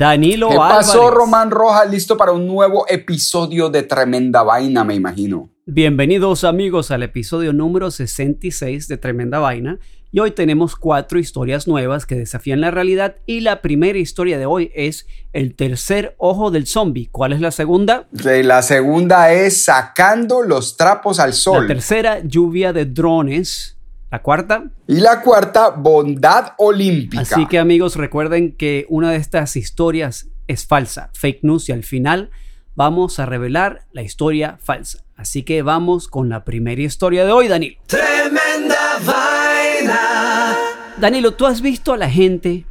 Danilo ¿Qué Álvarez. pasó, Román Rojas? Listo para un nuevo episodio de Tremenda Vaina, me imagino. Bienvenidos amigos al episodio número 66 de Tremenda Vaina. Y hoy tenemos cuatro historias nuevas que desafían la realidad y la primera historia de hoy es El tercer ojo del zombie. ¿Cuál es la segunda? La segunda es Sacando los trapos al La sol. tercera, Lluvia de drones. La cuarta, Y la cuarta, Bondad Olímpica. Así que amigos, recuerden que una de estas historias es falsa, fake news, y al final vamos a revelar la historia falsa. Así que vamos con la primera historia de hoy, Danilo. Tremenda vaina. Danilo, ¿tú has visto a la gente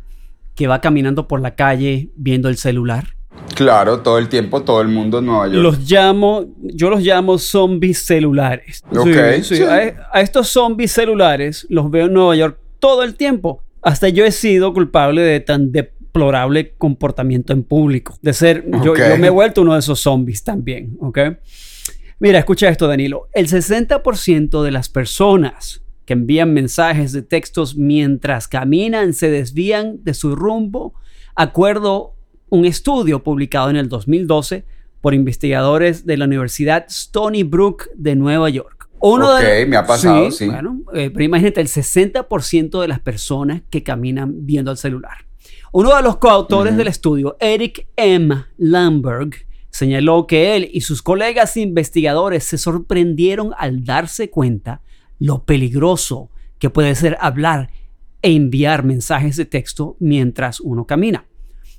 que va caminando por la calle viendo el celular? Claro, todo el tiempo, todo el mundo en Nueva York. Los llamo, yo los llamo zombies celulares. Ok, Sí, sí. sí. A, a estos zombies celulares los veo en Nueva York todo el tiempo. Hasta yo he sido culpable de tan deplorable comportamiento en público. De ser, yo, yo me he vuelto uno de esos zombies también, ¿ok? Mira, escucha esto, Danilo. El 60% de las personas que envían mensajes de textos mientras caminan se desvían de su rumbo, acuerdo un estudio publicado en el 2012 por investigadores de la Universidad Stony Brook de Nueva York. Uno Ok, de- me ha pasado, sí. Bueno, eh, pero imagínate, el 60% de las personas que caminan viendo el celular. Uno de los coautores del estudio, Eric M. Lamberg, señaló que él y sus colegas investigadores se sorprendieron al darse cuenta lo peligroso que puede ser hablar e enviar mensajes de texto mientras uno camina.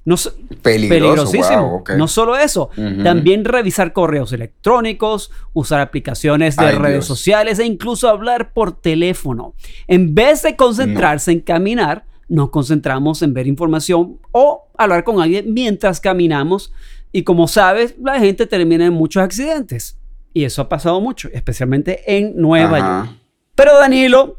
No, peligrosísimo. wow. No solo eso, también revisar correos electrónicos, usar aplicaciones de Ay, redes Dios. sociales e incluso hablar por teléfono. En vez de concentrarse en caminar, nos concentramos en ver información o hablar con alguien mientras caminamos. Y como sabes, la gente termina en muchos accidentes. Y eso ha pasado mucho, especialmente en Nueva Ajá. York. Pero Danilo,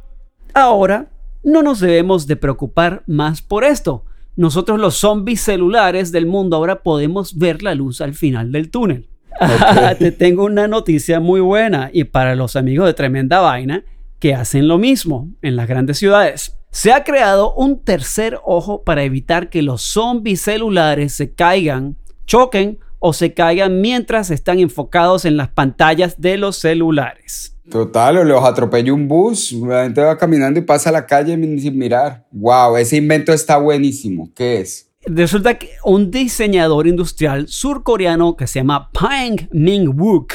ahora no nos debemos de preocupar más por esto. Nosotros los zombies celulares del mundo ahora podemos ver la luz al final del túnel. Te tengo una noticia muy buena y para los amigos de Tremenda Vaina que hacen lo mismo en las grandes ciudades. Se ha creado un tercer ojo para evitar que los zombies celulares se caigan, choquen o se caigan mientras están enfocados en las pantallas de los celulares. Total, o los atropella un bus, la gente va caminando y pasa a la calle sin mirar. Wow, ese invento está buenísimo. ¿Qué es? Resulta que un diseñador industrial surcoreano que se llama Pang Ming-wook,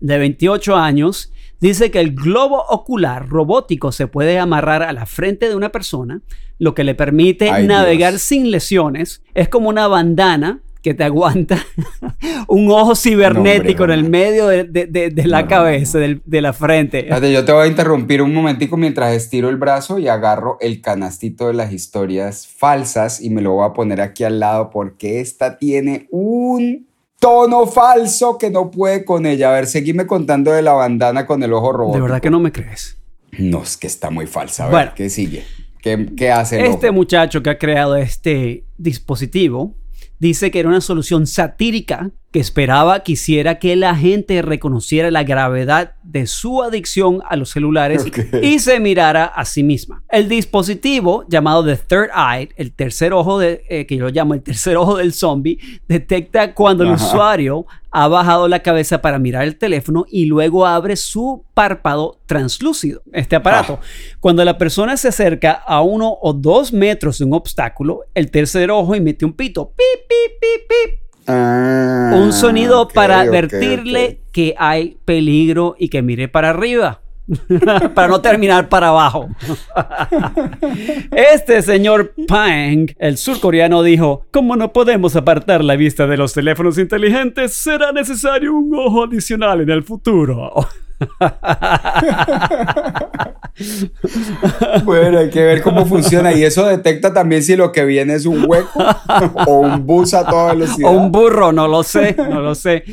de 28 años, dice que el globo ocular robótico se puede amarrar a la frente de una persona, lo que le permite Ay, navegar Dios. sin lesiones. Es como una bandana que te aguanta un ojo cibernético No, hombre, en el medio de, de- de- de la No, cabeza, de la frente. Yo te voy a interrumpir un momentico mientras estiro el brazo y agarro el canastito de las historias falsas y me lo voy a poner aquí al lado porque esta tiene un tono falso que no puede con ella. A ver, seguime contando de la bandana con el ojo robótico. De verdad que no me crees. No, es que está muy falsa. A ver, Bueno. ¿qué sigue? ¿Qué, qué hace el Este ojo? muchacho que ha creado este dispositivo dice que era una solución satírica que esperaba que hiciera que la gente reconociera la gravedad de su adicción a los celulares y se mirara a sí misma. El dispositivo llamado The Third Eye, el tercer ojo de, eh, que yo llamo el tercer ojo del zombie, detecta cuando el usuario ha bajado la cabeza para mirar el teléfono y luego abre su párpado translúcido, este aparato. Cuando la persona se acerca a uno o dos metros de un obstáculo, el tercer ojo emite un pito, pip, pip, pip, pip, Ah, un sonido para advertirle que hay peligro y que mire para arriba. para no terminar para abajo. este señor Pang, el surcoreano, dijo, como no podemos apartar la vista de los teléfonos inteligentes, será necesario un ojo adicional en el futuro. Bueno, hay que ver cómo funciona. Y eso detecta también si lo que viene es un hueco o un bus a toda velocidad. o un burro, no lo sé, no lo sé.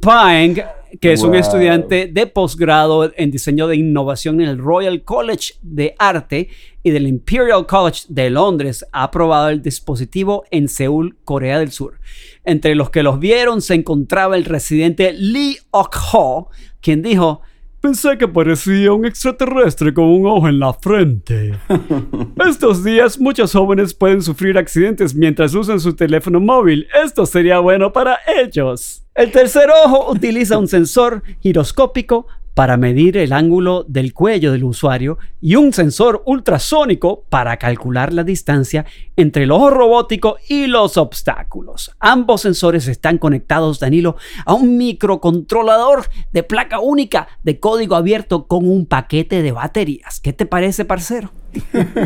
Pang, que es un estudiante de posgrado en diseño de innovación en el Royal College de Arte y del Imperial College de Londres, ha probado el dispositivo en Seúl, Corea del Sur. Entre los que los vieron se encontraba el residente Lee Ok-ho, quien dijo, Pensé que parecía un extraterrestre con un ojo en la frente. Estos días muchos jóvenes pueden sufrir accidentes mientras usan su teléfono móvil. Esto sería bueno para ellos. El tercer ojo utiliza un sensor giroscópico para medir el ángulo del cuello del usuario y un sensor ultrasónico para calcular la distancia entre el ojo robótico y los obstáculos. Ambos sensores están conectados, Danilo, a un microcontrolador de placa única de código abierto con un paquete de baterías. ¿Qué te parece, parcero?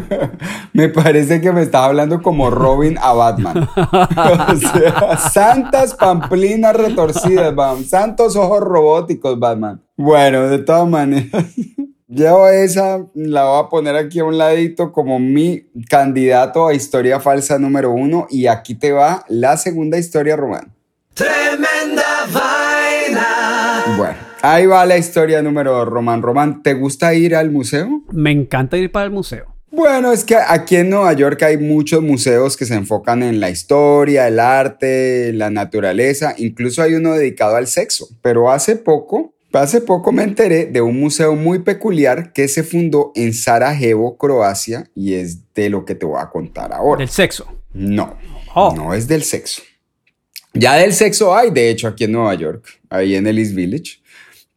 me parece que me estaba hablando como Robin a Batman. o sea, santas pamplinas retorcidas, Batman. Santos ojos robóticos, Batman. Bueno, de todas maneras, yo esa la voy a poner aquí a un ladito como mi candidato a historia falsa número uno. Y aquí te va la segunda historia, Román. Tremenda vaina. Bueno, ahí va la historia número dos, Román. Román, ¿te gusta ir al museo? Me encanta ir para el museo. Bueno, es que aquí en Nueva York hay muchos museos que se enfocan en la historia, el arte, la naturaleza, incluso hay uno dedicado al sexo. Pero hace poco Hace poco me enteré de un museo muy peculiar que se fundó en Sarajevo, Croacia, y es de lo que te voy a contar ahora. ¿Del sexo? No, oh. no es del sexo. Ya del sexo hay, de hecho, aquí en Nueva York, ahí en el East Village,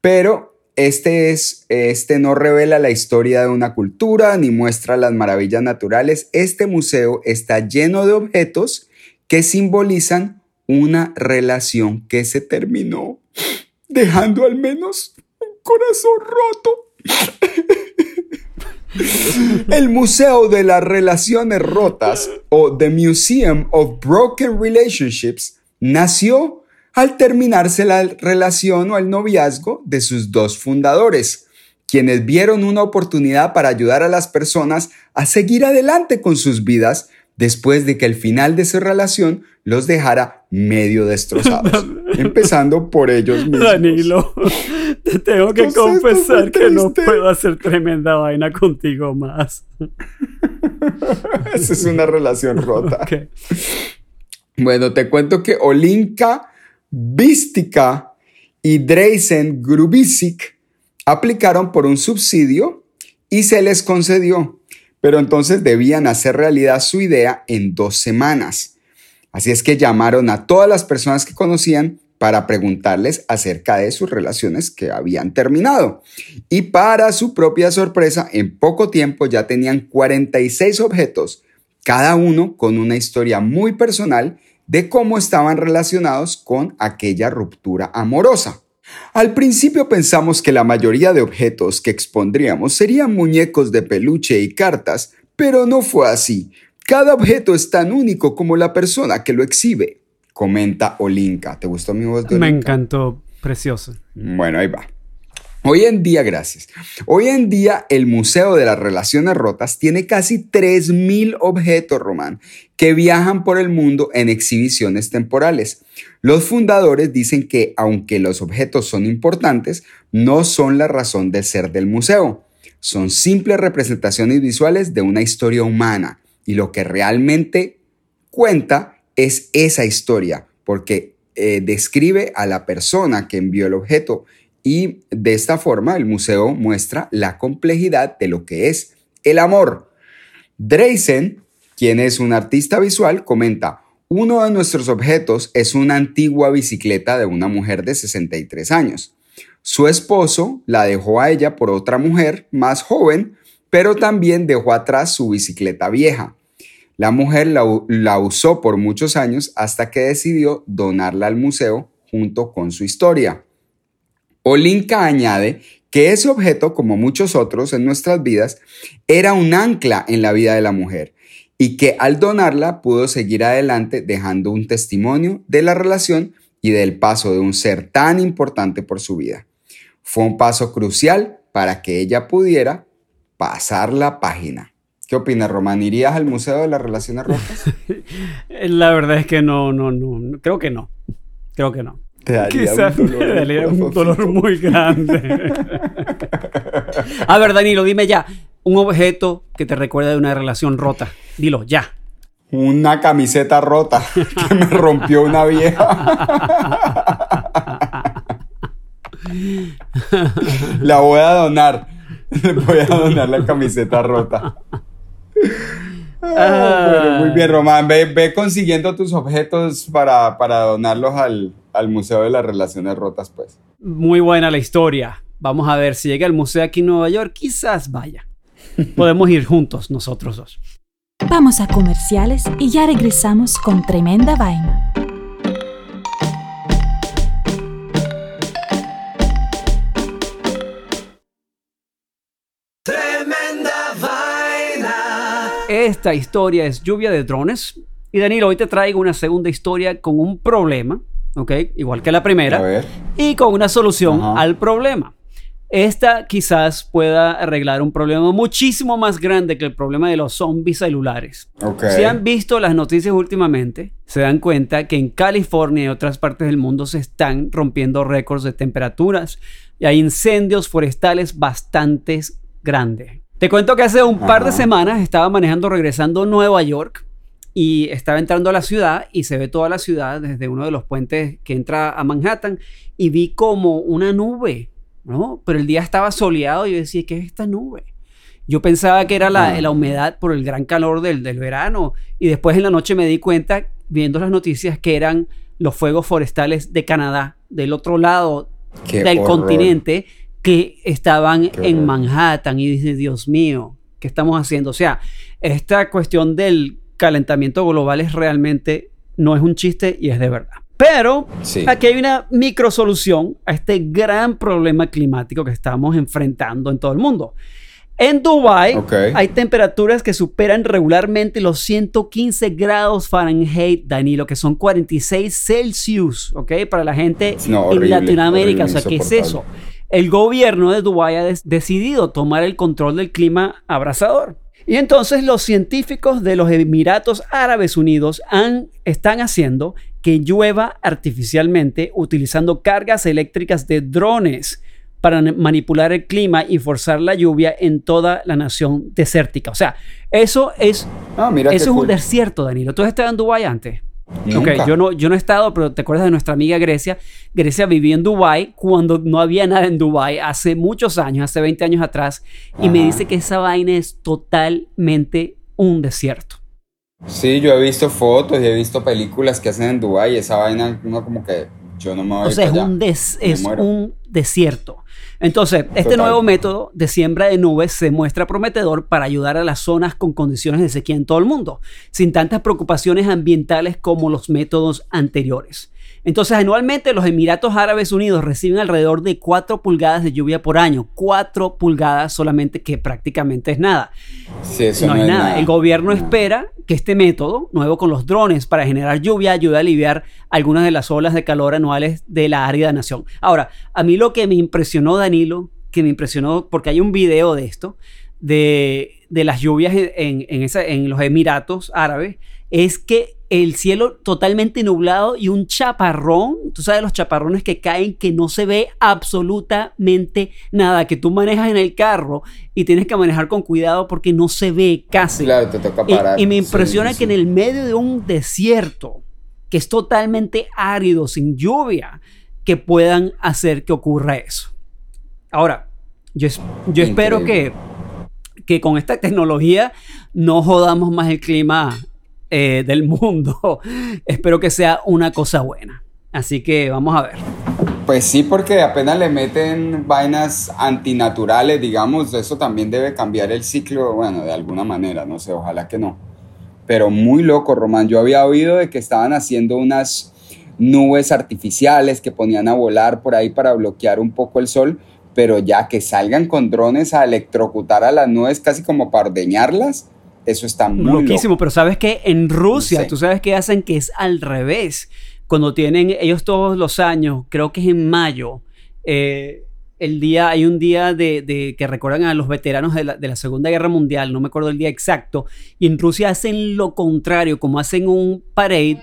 pero este, es, este no revela la historia de una cultura ni muestra las maravillas naturales. Este museo está lleno de objetos que simbolizan una relación que se terminó dejando al menos un corazón roto. El Museo de las Relaciones Rotas o The Museum of Broken Relationships nació al terminarse la relación o el noviazgo de sus dos fundadores, quienes vieron una oportunidad para ayudar a las personas a seguir adelante con sus vidas después de que el final de su relación los dejara medio destrozados, empezando por ellos mismos. Danilo, te tengo que confesar que no puedo hacer tremenda vaina contigo más. Esa es una relación rota. Bueno, te cuento que Olinka Vistica y Dreisen Grubisic aplicaron por un subsidio y se les concedió pero entonces debían hacer realidad su idea en dos semanas. Así es que llamaron a todas las personas que conocían para preguntarles acerca de sus relaciones que habían terminado. Y para su propia sorpresa, en poco tiempo ya tenían 46 objetos, cada uno con una historia muy personal de cómo estaban relacionados con aquella ruptura amorosa. Al principio pensamos que la mayoría de objetos que expondríamos serían muñecos de peluche y cartas, pero no fue así. Cada objeto es tan único como la persona que lo exhibe, comenta Olinka. ¿Te gustó mi voz de Me encantó, precioso. Bueno, ahí va. Hoy en día, gracias. Hoy en día el Museo de las Relaciones Rotas tiene casi 3.000 objetos, Román, que viajan por el mundo en exhibiciones temporales. Los fundadores dicen que aunque los objetos son importantes, no son la razón de ser del museo. Son simples representaciones visuales de una historia humana y lo que realmente cuenta es esa historia, porque eh, describe a la persona que envió el objeto y de esta forma el museo muestra la complejidad de lo que es el amor. Dreisen, quien es un artista visual, comenta, uno de nuestros objetos es una antigua bicicleta de una mujer de 63 años. Su esposo la dejó a ella por otra mujer más joven, pero también dejó atrás su bicicleta vieja. La mujer la, usó por muchos años hasta que decidió donarla al museo junto con su historia. Olinka añade que ese objeto, como muchos otros en nuestras vidas, era un ancla en la vida de la mujer y que al donarla pudo seguir adelante dejando un testimonio de la relación y del paso de un ser tan importante por su vida. Fue un paso crucial para que ella pudiera pasar la página. ¿Qué opinas, Román? ¿Irías al Museo de las Relaciones Rotas? la verdad es que no, no, no, creo que no. Creo que no. Te daría Quizás un dolor, me daría en un dolor muy grande. A ver, Danilo, dime ya. Un objeto que te recuerda de una relación rota. Dilo, ya. Una camiseta rota que me rompió una vieja. La voy a donar. Voy a donar la camiseta rota. Ah, muy bien, Román. Ve, ve consiguiendo tus objetos para, para donarlos al, al Museo de las Relaciones Rotas, pues. Muy buena la historia. Vamos a ver si llega al museo aquí en Nueva York. Quizás vaya. Podemos ir juntos nosotros dos. Vamos a comerciales y ya regresamos con tremenda vaina. Tremenda vaina. Esta historia es lluvia de drones. Y Danilo, hoy te traigo una segunda historia con un problema, ¿ok? Igual que la A primera. ver. Y con una solución Ajá. al problema. Esta quizás pueda arreglar un problema muchísimo más grande que el problema de los zombies celulares. Si han visto las noticias últimamente, se dan cuenta que en California y otras partes del mundo se están rompiendo récords de temperaturas y hay incendios forestales bastante grandes. Te cuento que hace un par de semanas estaba manejando regresando a Nueva York y estaba entrando a la ciudad y se ve toda la ciudad desde uno de los puentes que entra a Manhattan y vi como una nube, ¿no? Pero el día estaba soleado y yo decía, ¿qué es esta nube? Yo pensaba que era la, la humedad por el gran calor del, del verano y después en la noche me di cuenta, viendo las noticias, que eran los fuegos forestales de Canadá, del otro lado Qué del horror. continente, que estaban Qué en horror. Manhattan y dice, Dios mío, ¿qué estamos haciendo? O sea, esta cuestión del calentamiento global es realmente, no es un chiste y es de verdad. Pero Sí. aquí hay una micro solución a este gran problema climático que estamos enfrentando en todo el mundo. En Dubái Ok. hay temperaturas que superan regularmente los 115 grados Fahrenheit, Danilo, que son 46 Celsius, ¿ok? Para la gente No, en Latinoamérica, horrible, o sea, ¿qué es eso? El gobierno de Dubái ha decidido tomar el control del clima abrasador. Y entonces los científicos de los Emiratos Árabes Unidos han, están haciendo que llueva artificialmente utilizando cargas eléctricas de drones para manipular el clima y forzar la lluvia en toda la nación desértica. O sea, eso es, Ah, mira eso es un desierto, Danilo. ¿Tú has estado en Dubái antes? Ok, yo no, yo no he estado, pero te acuerdas de nuestra amiga Grecia. Grecia vivía en Dubái cuando no había nada en Dubái hace muchos años, hace 20 años atrás, y me dice que esa vaina es totalmente un desierto. Sí, yo he visto fotos y he visto películas que hacen en Dubái y esa vaina, uno como que yo no me voy O sea, es allá. un, des- es un desierto. Entonces, este nuevo método de siembra de nubes se muestra prometedor para ayudar a las zonas con condiciones de sequía en todo el mundo, sin tantas preocupaciones ambientales como los métodos anteriores. Entonces, anualmente los Emiratos Árabes Unidos reciben alrededor de 4 pulgadas de lluvia por año. 4 pulgadas solamente, que prácticamente es nada. Sí, eso no, es nada. El gobierno espera que este método, nuevo con los drones para generar lluvia, ayude a aliviar algunas de las olas de calor anuales de la árida nación. Ahora, a mí lo que me impresionó, Danilo, que me impresionó, porque hay un video de esto, de, de las lluvias en, en- en esa- en los Emiratos Árabes, es que el cielo totalmente nublado y un chaparrón, tú sabes los chaparrones que caen que no se ve absolutamente nada, que tú manejas en el carro y tienes que manejar con cuidado porque no se ve casi. Claro, te toca Y- parar. Y, me Sí, impresiona sí, que en el medio de un desierto, que es totalmente árido, sin lluvia, que puedan hacer que ocurra eso. Ahora, yo, es- yo espero que, que con esta tecnología no jodamos más el clima eh, del mundo. espero que sea una cosa buena. Así que vamos a ver. Pues sí, porque apenas le meten vainas antinaturales, digamos, eso también debe cambiar el ciclo, bueno, de alguna manera, no sé, ojalá que no. Pero muy loco, Román. Yo había oído de que estaban haciendo unas nubes artificiales que ponían a volar por ahí para bloquear un poco el sol, pero ya que salgan con drones a electrocutar a las nubes casi como para ordeñarlas, eso está muy Loquísimo, loco. pero sabes que en Rusia, Sí. tú sabes que hacen que es al revés. Cuando tienen ellos todos los años, creo que es en mayo, eh, el día, hay un día de, de- que recuerdan a los veteranos de la, de la Segunda Guerra Mundial, no me acuerdo el día exacto, y en Rusia hacen lo contrario, como hacen un parade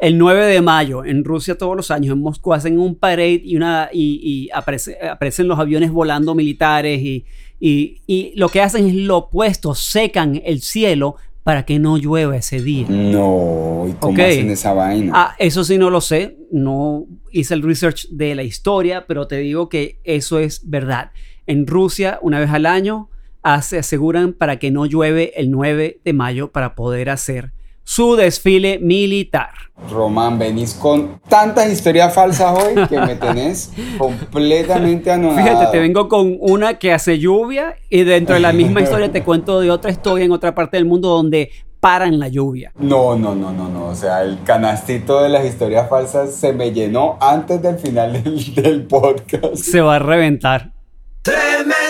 el 9 de mayo, en Rusia todos los años, en Moscú hacen un parade y, una, y, y aparece- aparecen los aviones volando militares y, y, y lo que hacen es lo opuesto, secan el cielo para que no llueva ese día. No, ¿y cómo hacen esa vaina? Ah, eso sí no lo sé, no hice el research de la historia, pero te digo que eso es verdad. En Rusia, una vez al año, hace, aseguran para que no llueve el 9 de mayo para poder hacer su desfile militar. Román, venís con tantas historias falsas hoy que me tenés completamente anonadado. Fíjate, te vengo con una que hace lluvia y dentro de la misma historia te cuento de otra historia en otra parte del mundo donde paran la lluvia. No, no, no, no, no. O sea, el canastito de las historias falsas se me llenó antes del final del, del podcast. Se va a reventar. Tremenda vaina.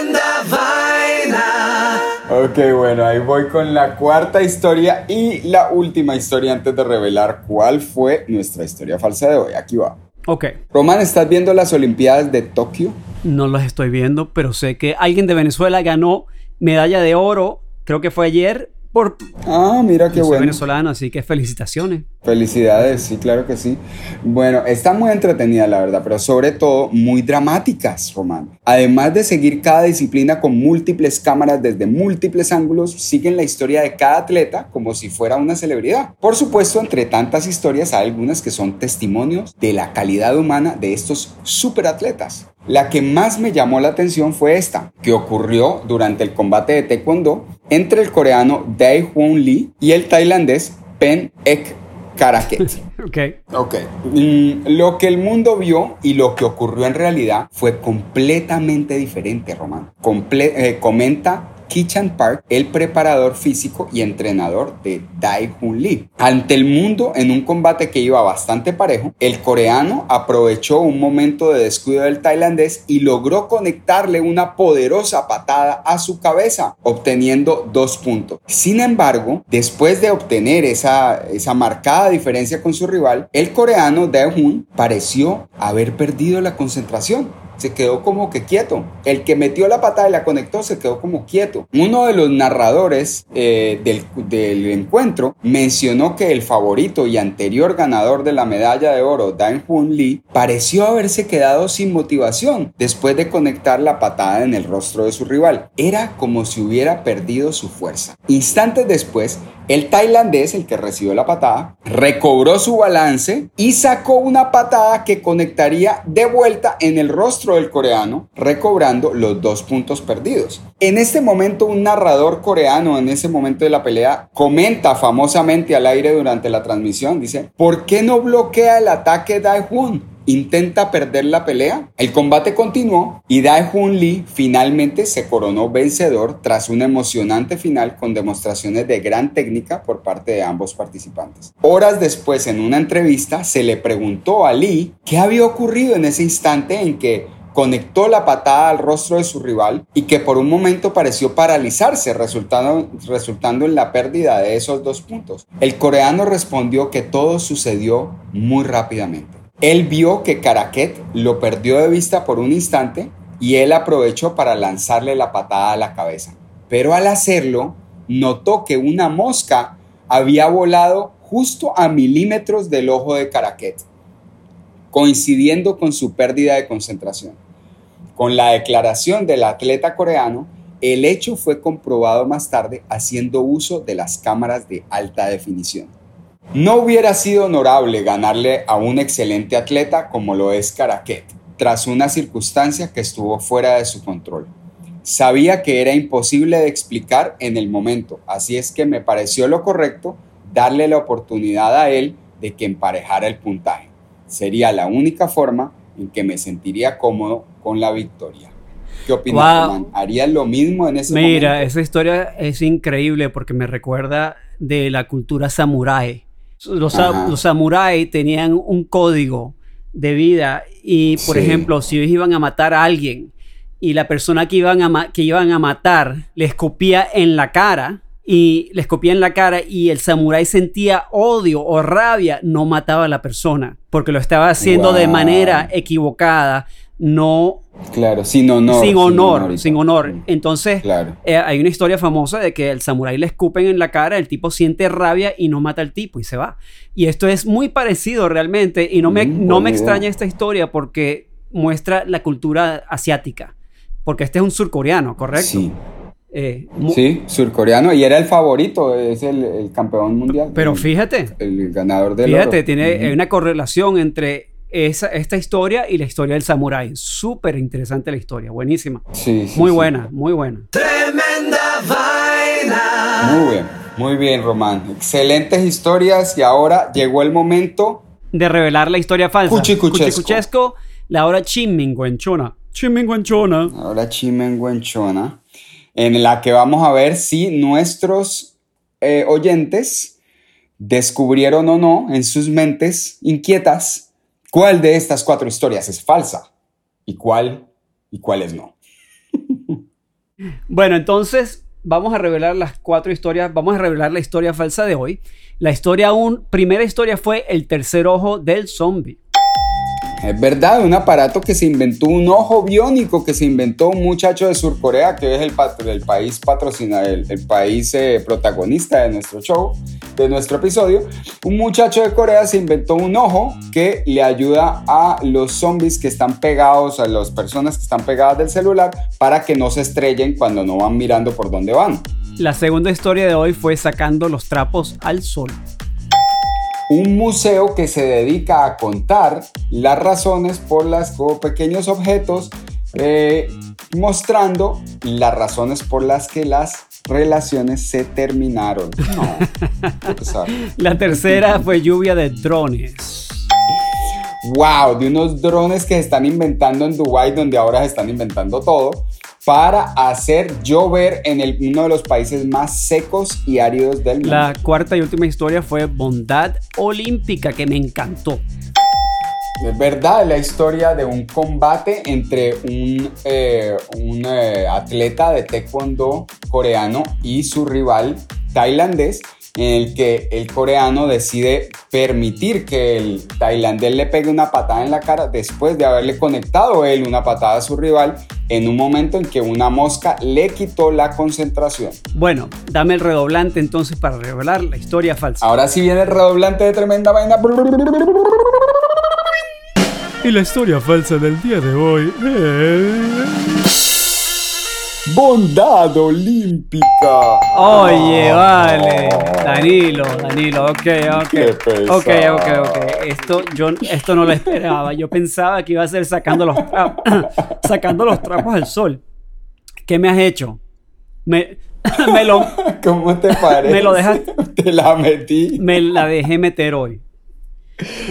Ok, bueno, ahí voy con la cuarta historia y la última historia antes de revelar cuál fue nuestra historia falsa de hoy. Aquí va. Ok, Román, ¿estás viendo las Olimpiadas de Tokio? no las estoy viendo, pero sé que alguien de Venezuela ganó medalla de oro, creo que fue ayer, por... Ah, mira qué bueno. venezolano, así que felicitaciones. Felicidades, sí, claro que sí. Bueno, está muy entretenida, la verdad, pero sobre todo muy dramáticas, Román. Además de seguir cada disciplina con múltiples cámaras desde múltiples ángulos, siguen la historia de cada atleta como si fuera una celebridad. Por supuesto, entre tantas historias hay algunas que son testimonios de la calidad humana de estos superatletas. La que más me llamó la atención fue esta, que ocurrió durante el combate de Taekwondo entre el coreano Dae Hoon Lee y el tailandés Pen Ek Karaket. Ok. Ok. Mm, lo que el mundo vio y lo que ocurrió en realidad fue completamente diferente, Román. Comple- eh, comenta Kichan Park, el preparador físico y entrenador de Dae Hoon Lee. Ante el mundo, en un combate que iba bastante parejo, el coreano aprovechó un momento de descuido del tailandés y logró conectarle una poderosa patada a su cabeza, obteniendo dos puntos. Sin embargo, después de obtener esa, esa marcada diferencia con su rival, el coreano Dae Hoon pareció haber perdido la concentración se quedó como que quieto. El que metió la patada y la conectó se quedó como quieto. Uno de los narradores eh, del, del encuentro mencionó que el favorito y anterior ganador de la medalla de oro, Dan Hoon Lee, pareció haberse quedado sin motivación después de conectar la patada en el rostro de su rival. Era como si hubiera perdido su fuerza. Instantes después, el tailandés, el que recibió la patada, recobró su balance y sacó una patada que conectaría de vuelta en el rostro del coreano, recobrando los dos puntos perdidos. En este momento, un narrador coreano en ese momento de la pelea comenta famosamente al aire durante la transmisión, dice, ¿por qué no bloquea el ataque Dae-Hoon? Intenta perder la pelea. El combate continuó y Dae Hoon Lee finalmente se coronó vencedor tras una emocionante final con demostraciones de gran técnica por parte de ambos participantes. Horas después, en una entrevista, se le preguntó a Lee qué había ocurrido en ese instante en que conectó la patada al rostro de su rival y que por un momento pareció paralizarse, resultando en la pérdida de esos dos puntos. El coreano respondió que todo sucedió muy rápidamente. Él vio que Karaket lo perdió de vista por un instante y él aprovechó para lanzarle la patada a la cabeza. Pero al hacerlo, notó que una mosca había volado justo a milímetros del ojo de Karaket, coincidiendo con su pérdida de concentración. Con la declaración del atleta coreano, el hecho fue comprobado más tarde haciendo uso de las cámaras de alta definición. No hubiera sido honorable ganarle a un excelente atleta como lo es Karaket, tras una circunstancia que estuvo fuera de su control. Sabía que era imposible de explicar en el momento, así es que me pareció lo correcto darle la oportunidad a él de que emparejara el puntaje. Sería la única forma en que me sentiría cómodo con la victoria. ¿Qué opinas, Wow. ¿Harías lo mismo en ese Mira, momento? esa historia es increíble porque me recuerda de la cultura samurái. Los, sa- Ajá. los samuráis tenían un código de vida y, por Sí. ejemplo, si ellos iban a matar a alguien y la persona que iban a, que iban a matar le escupía en la cara y le escupía en la cara y el samurái sentía odio o rabia, no mataba a la persona porque lo estaba haciendo de manera equivocada, no Claro, sin honor. sin honor, sin honor. Entonces, Claro. eh, hay una historia famosa de que el samurái le escupen en la cara, el tipo siente rabia y no mata al tipo y se va. Y esto es muy parecido realmente y no me, Mm, no me idea. extraña esta historia porque muestra la cultura asiática. Porque este es un surcoreano, ¿correcto? Sí. Eh, Sí, surcoreano. Y era el favorito, es el, el campeón mundial. Pero el, fíjate, El ganador del fíjate, oro. tiene una correlación entre esa, esta historia y la historia del samurái. Súper interesante la historia, buenísima. Sí, sí, Muy sí. buena, muy buena. Tremenda vaina. Muy bien, muy bien, Román. Excelentes historias y ahora llegó el momento. De revelar la historia falsa. Cuchicuchesco. Cuchicuchesco, la hora chiminguenchona. Chiminguenchona. Ahora Chimenguenchona, en la que vamos a ver si nuestros eh, oyentes descubrieron o no en sus mentes inquietas cuál de estas cuatro historias es falsa y cuál y cuáles no. Bueno, entonces vamos a revelar las cuatro historias. Vamos a revelar la historia falsa de hoy. La historia un, primera historia fue el tercer ojo del zombie. Es verdad, un aparato que se inventó, un ojo biónico que se inventó un muchacho de Surcorea, que es el, el país patrocina, el, país protagonista de nuestro show, de nuestro episodio. Un muchacho de Corea se inventó un ojo que le ayuda a los zombies que están pegados, a las personas que están pegadas del celular, para que no se estrellen cuando no van mirando por dónde van. La segunda historia de hoy fue sacando los trapos al sol. Un museo que se dedica a contar las razones por las con pequeños objetos eh, mostrando las razones por las que las relaciones se terminaron. No. La tercera fue lluvia de drones. Wow, de unos drones que se están inventando en Dubai, donde ahora se están inventando todo, para hacer llover en el- uno de los países más secos y áridos del mundo. La cuarta y última historia fue bondad olímpica, que me encantó. Es verdad, la historia de un combate entre un, eh, un eh, atleta de taekwondo coreano y su rival tailandés, en el que el coreano decide permitir que el tailandés le pegue una patada en la cara después de haberle conectado él una patada a su rival en un momento en que una mosca le quitó la concentración. Bueno, dame el redoblante entonces para revelar la historia falsa. Ahora sí viene el redoblante de tremenda vaina. Y la historia falsa del día de hoy Bondad olímpica. Oye, vale. Danilo, Danilo, ok, ok. Ok, ok, ok. Esto, yo, esto no lo esperaba. Yo pensaba que iba a ser sacando los trapos, sacando los trapos al sol. ¿Qué me has hecho? Me, me, lo, ¿Cómo te parece? Me lo dejaste- Te la metí. me la dejé meter hoy.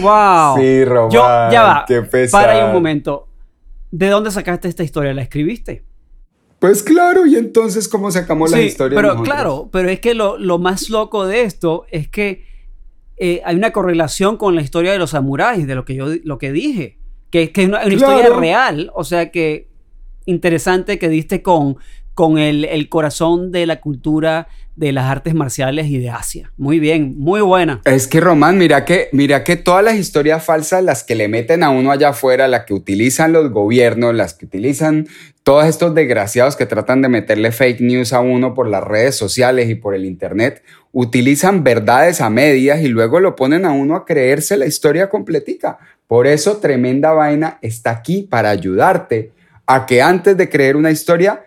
¡Wow! Sí, Román, Yo, ya va. qué pesar. Para ahí un momento. ¿De dónde sacaste esta historia? ¿La escribiste? Pues claro, y entonces, ¿cómo sacamos la Sí, historia? pero nosotros? claro, pero es que lo, lo más loco de esto es que eh, hay una correlación con la historia de los samuráis, de lo que yo lo que dije, que, que es una, una historia real, o sea que interesante que diste con, con el, corazón de la cultura de las artes marciales y de Asia. Muy bien, muy buena. Es que Román, mira que, mira que todas las historias falsas, las que le meten a uno allá afuera, las que utilizan los gobiernos, las que utilizan todos estos desgraciados que tratan de meterle fake news a uno por las redes sociales y por el internet, utilizan verdades a medias y luego lo ponen a uno a creerse la historia completica. Por eso Tremenda Vaina está aquí para ayudarte a que antes de creer una historia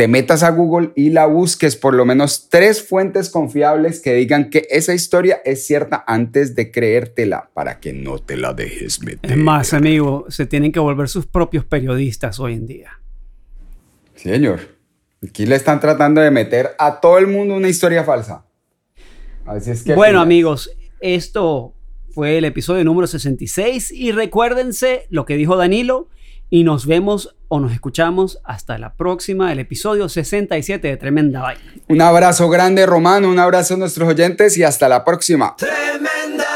te metas a Google y la busques por lo menos tres fuentes confiables que digan que esa historia es cierta antes de creértela para que no te la dejes meter. Es más, amigo, se tienen que volver sus propios periodistas hoy en día. Señor, aquí le están tratando de meter a todo el mundo una historia falsa. Así es que Bueno, amigos, esto fue el episodio número 66 y recuérdense lo que dijo Danilo y nos vemos o nos escuchamos hasta la próxima, el episodio 67 de Tremenda Vaina. Un abrazo grande, Romano, un abrazo a nuestros oyentes y hasta la próxima. Tremenda